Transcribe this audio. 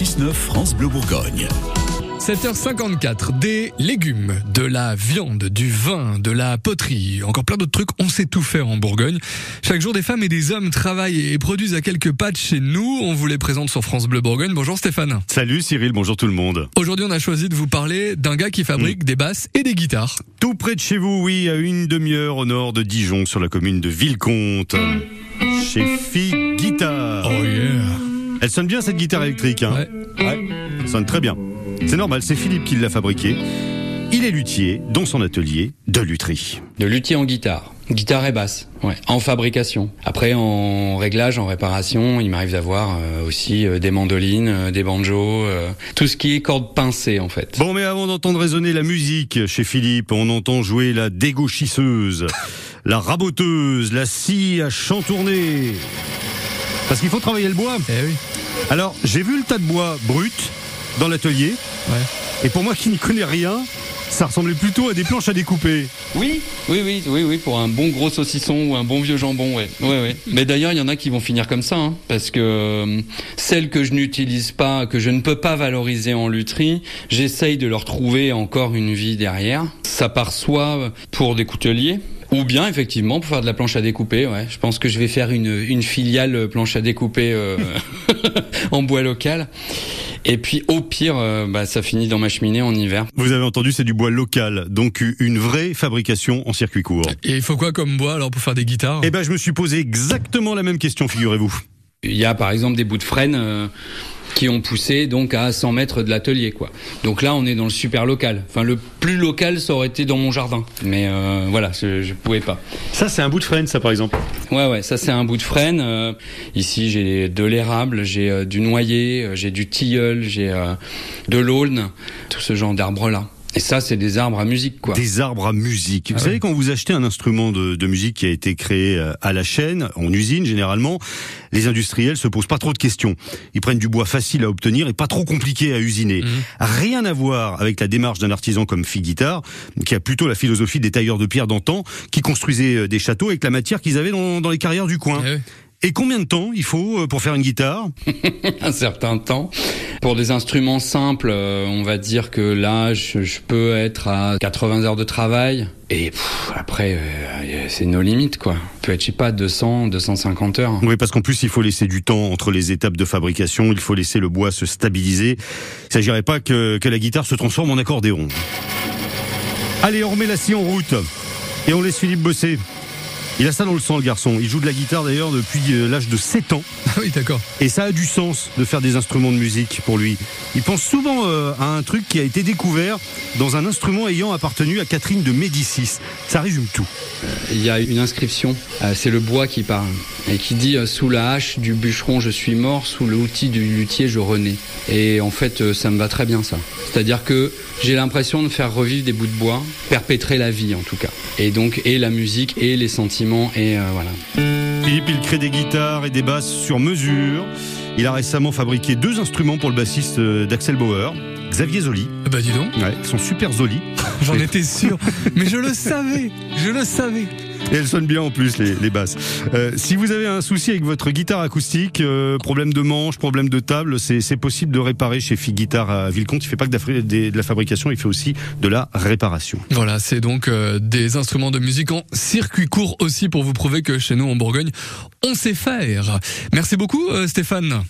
6-9 France Bleu Bourgogne. 7h54, des légumes, de la viande, du vin, de la poterie, encore plein d'autres trucs, on sait tout faire en Bourgogne. Chaque jour, des femmes et des hommes travaillent et produisent à quelques pas de chez nous. On vous les présente sur France Bleu Bourgogne. Bonjour Stéphane. Salut Cyril, bonjour tout le monde. Aujourd'hui, on a choisi de vous parler d'un gars qui fabrique des basses et des guitares. Tout près de chez vous, oui, à une demi-heure au nord de Dijon, sur la commune de Villecomte. Chez Fi Guitare. Oh yeah. Elle sonne bien cette guitare électrique, hein Ouais. Ouais, elle sonne très bien. C'est normal, c'est Philippe qui l'a fabriquée. Il est luthier dans son atelier de lutherie. De luthier en guitare. Guitare et basse, ouais, en fabrication. Après, en réglage, en réparation, il m'arrive d'avoir euh, aussi euh, des mandolines, euh, des banjos, euh, tout ce qui est cordes pincées en fait. Bon, mais avant d'entendre résonner la musique chez Philippe, on entend jouer la dégauchisseuse, la raboteuse, la scie à chantourner. Parce qu'il faut travailler le bois. Eh oui. Alors, j'ai vu le tas de bois brut dans l'atelier. Ouais. Et pour moi qui n'y connais rien, ça ressemblait plutôt à des planches à découper. Oui, oui, oui, oui, oui, pour un bon gros saucisson ou un bon vieux jambon, ouais, ouais, ouais. Mais d'ailleurs, il y en a qui vont finir comme ça, hein, parce que euh, celles que je n'utilise pas, que je ne peux pas valoriser en lutherie, j'essaye de leur trouver encore une vie derrière. Ça part soit pour des couteliers. Ou bien effectivement pour faire de la planche à découper. Ouais, je pense que je vais faire une, une filiale planche à découper euh, en bois local. Et puis au pire, euh, bah, ça finit dans ma cheminée en hiver. Vous avez entendu, c'est du bois local, donc une vraie fabrication en circuit court. Et il faut quoi comme bois alors pour faire des guitares? Eh ben, je me suis posé exactement la même question, figurez-vous. Il y a par exemple des bouts de frêne euh, qui ont poussé donc à 100 mètres de l'atelier quoi. Donc là on est dans le super local. Enfin le plus local ça aurait été dans mon jardin, mais euh, voilà je, je pouvais pas. Ça, c'est un bout de frêne, ça, par exemple. Ouais ouais ça c'est un bout de frêne. Euh, ici j'ai de l'érable, j'ai euh, du noyer, j'ai du tilleul, j'ai de l'aulne, tout ce genre d'arbres là. Et ça c'est des arbres à musique quoi. Des arbres à musique. Vous savez, quand vous achetez un instrument de, de musique qui a été créé euh, à la chaîne, en usine généralement, les industriels se posent pas trop de questions. Ils prennent du bois facile à obtenir et pas trop compliqué à usiner. Rien à voir avec la démarche d'un artisan comme Figuitar, qui a plutôt la philosophie des tailleurs de pierre d'antan, qui construisaient euh, des châteaux avec la matière qu'ils avaient dans, dans les carrières du coin. Eh. Et combien de temps il faut euh, pour faire une guitare? Un certain temps. Pour des instruments simples, euh, on va dire que là, je, peux être à 80 heures de travail. Et après, euh, c'est nos limites, quoi. Peut être, je sais pas, 200, 250 heures. Oui, parce qu'en plus, il faut laisser du temps entre les étapes de fabrication, il faut laisser le bois se stabiliser. Il s'agirait pas que, que la guitare se transforme en accordéon. Allez, on remet la scie en route et on laisse Philippe bosser. Il a ça dans le sang, le garçon. Il joue de la guitare d'ailleurs depuis euh, l'âge de 7 ans. Ah oui, d'accord. Et ça a du sens de faire des instruments de musique pour lui. Il pense souvent euh, à un truc qui a été découvert dans un instrument ayant appartenu à Catherine de Médicis. Ça résume tout. Il y a une inscription, euh, c'est le bois qui parle, et qui dit euh, Sous la hache du bûcheron, je suis mort, sous l'outil du luthier, je renais. Et en fait, euh, ça me va très bien, ça. C'est-à-dire que j'ai l'impression de faire revivre des bouts de bois, perpétrer la vie en tout cas. Et donc, et la musique, et les sentiments, et euh, voilà. Philippe, il crée des guitares et des basses sur mesure. Il a récemment fabriqué deux instruments pour le bassiste euh, d'Axel Bauer, Xavier Zoli. Eh Bah dis donc, Ouais, ils sont super Zoli. j'en étais sûr. Mais je le savais, je le savais. Et elles sonnent bien en plus, les, basses. Euh, si vous avez un souci avec votre guitare acoustique, euh, problème de manche, problème de table, c'est possible de réparer chez Fig Guitare à Villecomte. Il fait pas que de la fabrication, il fait aussi de la réparation. Voilà, c'est donc euh, des instruments de musique en circuit court aussi pour vous prouver que chez nous en Bourgogne, on sait faire. Merci beaucoup Stéphane.